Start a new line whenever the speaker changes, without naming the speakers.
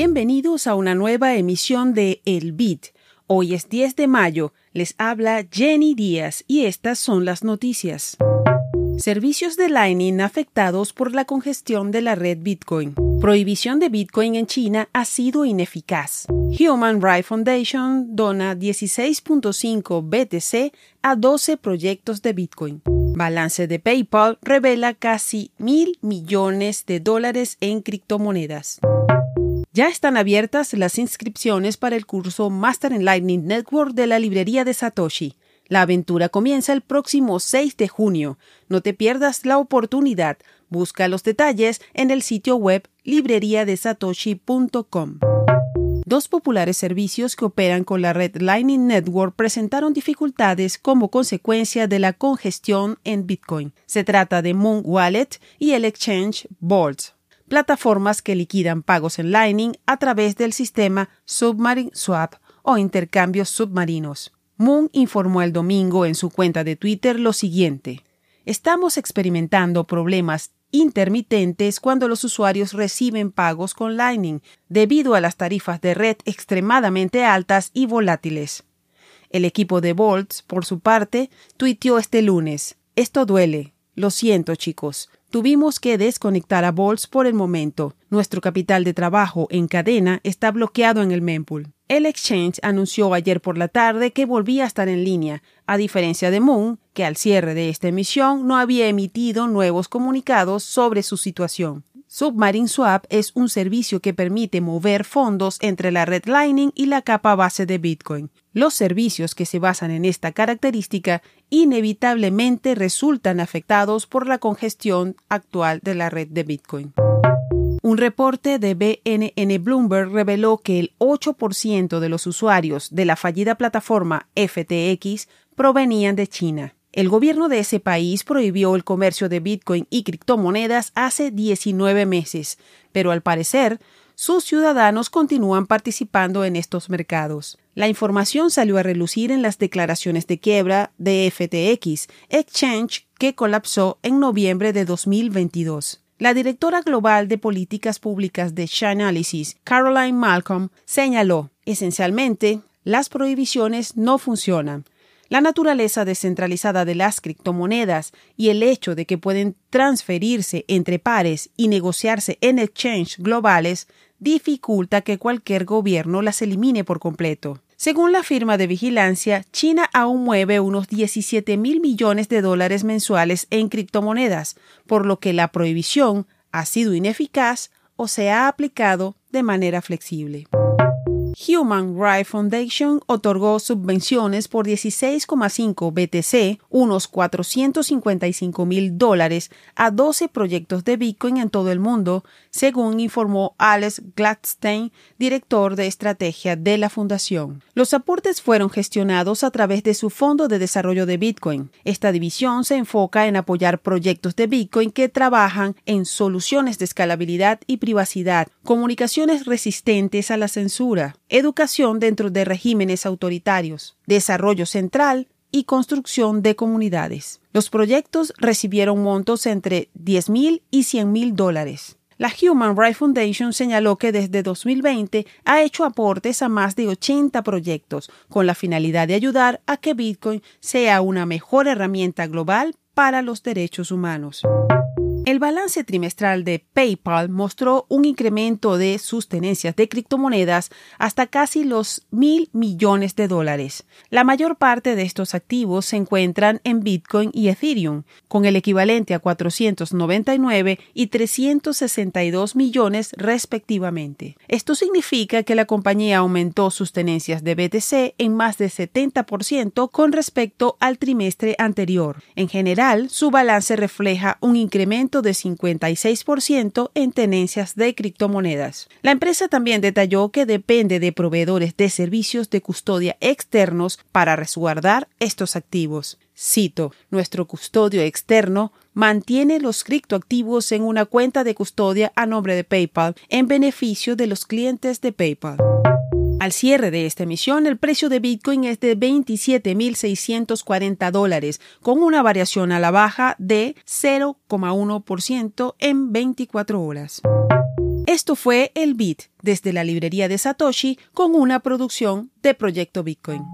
Bienvenidos a una nueva emisión de El Bit. Hoy es 10 de mayo, les habla Jenny Díaz y estas son las noticias. Servicios de Lightning afectados por la congestión de la red Bitcoin. Prohibición de Bitcoin en China ha sido ineficaz. Human Rights Foundation dona 16.5 BTC a 12 proyectos de Bitcoin. Balance de PayPal revela casi mil millones de dólares en criptomonedas. Ya están abiertas las inscripciones para el curso Master en Lightning Network de la librería de Satoshi. La aventura comienza el próximo 6 de junio. No te pierdas la oportunidad. Busca los detalles en el sitio web libreriadesatoshi.com. Dos populares servicios que operan con la red Lightning Network presentaron dificultades como consecuencia de la congestión en Bitcoin. Se trata de Moon Wallet y el exchange Bolt, plataformas que liquidan pagos en Lightning a través del sistema Submarine Swap o intercambios submarinos. Moon informó el domingo en su cuenta de Twitter lo siguiente. Estamos experimentando problemas intermitentes cuando los usuarios reciben pagos con Lightning debido a las tarifas de red extremadamente altas y volátiles. El equipo de Volts, por su parte, tuiteó este lunes. Esto duele. Lo siento, chicos. Tuvimos que desconectar a Volts por el momento. Nuestro capital de trabajo en cadena está bloqueado en el mempool. El exchange anunció ayer por la tarde que volvía a estar en línea, a diferencia de Moon, que al cierre de esta emisión no había emitido nuevos comunicados sobre su situación. Submarine Swap es un servicio que permite mover fondos entre la red Lightning y la capa base de Bitcoin. Los servicios que se basan en esta característica inevitablemente resultan afectados por la congestión actual de la red de Bitcoin. Un reporte de BNN Bloomberg reveló que el 8% de los usuarios de la fallida plataforma FTX provenían de China. El gobierno de ese país prohibió el comercio de Bitcoin y criptomonedas hace 19 meses, pero al parecer sus ciudadanos continúan participando en estos mercados. La información salió a relucir en las declaraciones de quiebra de FTX, exchange que colapsó en noviembre de 2022. La directora global de políticas públicas de Chainalysis, Caroline Malcolm, señaló, esencialmente, las prohibiciones no funcionan. La naturaleza descentralizada de las criptomonedas y el hecho de que pueden transferirse entre pares y negociarse en exchange globales dificulta que cualquier gobierno las elimine por completo. Según la firma de vigilancia, China aún mueve unos 17 mil millones de dólares mensuales en criptomonedas, por lo que la prohibición ha sido ineficaz o se ha aplicado de manera flexible. Human Rights Foundation otorgó subvenciones por 16,5 BTC, unos 455 mil dólares, a 12 proyectos de Bitcoin en todo el mundo, según informó Alex Gladstein, director de estrategia de la fundación. Los aportes fueron gestionados a través de su Fondo de Desarrollo de Bitcoin. Esta división se enfoca en apoyar proyectos de Bitcoin que trabajan en soluciones de escalabilidad y privacidad, comunicaciones resistentes a la censura, educación dentro de regímenes autoritarios, desarrollo central y construcción de comunidades. Los proyectos recibieron montos entre 10 mil y 100 mil dólares. La Human Rights Foundation señaló que desde 2020 ha hecho aportes a más de 80 proyectos con la finalidad de ayudar a que Bitcoin sea una mejor herramienta global para los derechos humanos. El balance trimestral de PayPal mostró un incremento de sus tenencias de criptomonedas hasta casi los mil millones de dólares. La mayor parte de estos activos se encuentran en Bitcoin y Ethereum, con el equivalente a 499 y 362 millones respectivamente. Esto significa que la compañía aumentó sus tenencias de BTC en más de 70% con respecto al trimestre anterior. En general, su balance refleja un incremento de 56% en tenencias de criptomonedas. La empresa también detalló que depende de proveedores de servicios de custodia externos para resguardar estos activos. Cito, nuestro custodio externo mantiene los criptoactivos en una cuenta de custodia a nombre de PayPal en beneficio de los clientes de PayPal. Al cierre de esta emisión, el precio de Bitcoin es de 27.640 dólares, con una variación a la baja de 0,1% en 24 horas. Esto fue el Bit desde la librería de Satoshi con una producción de Proyecto Bitcoin.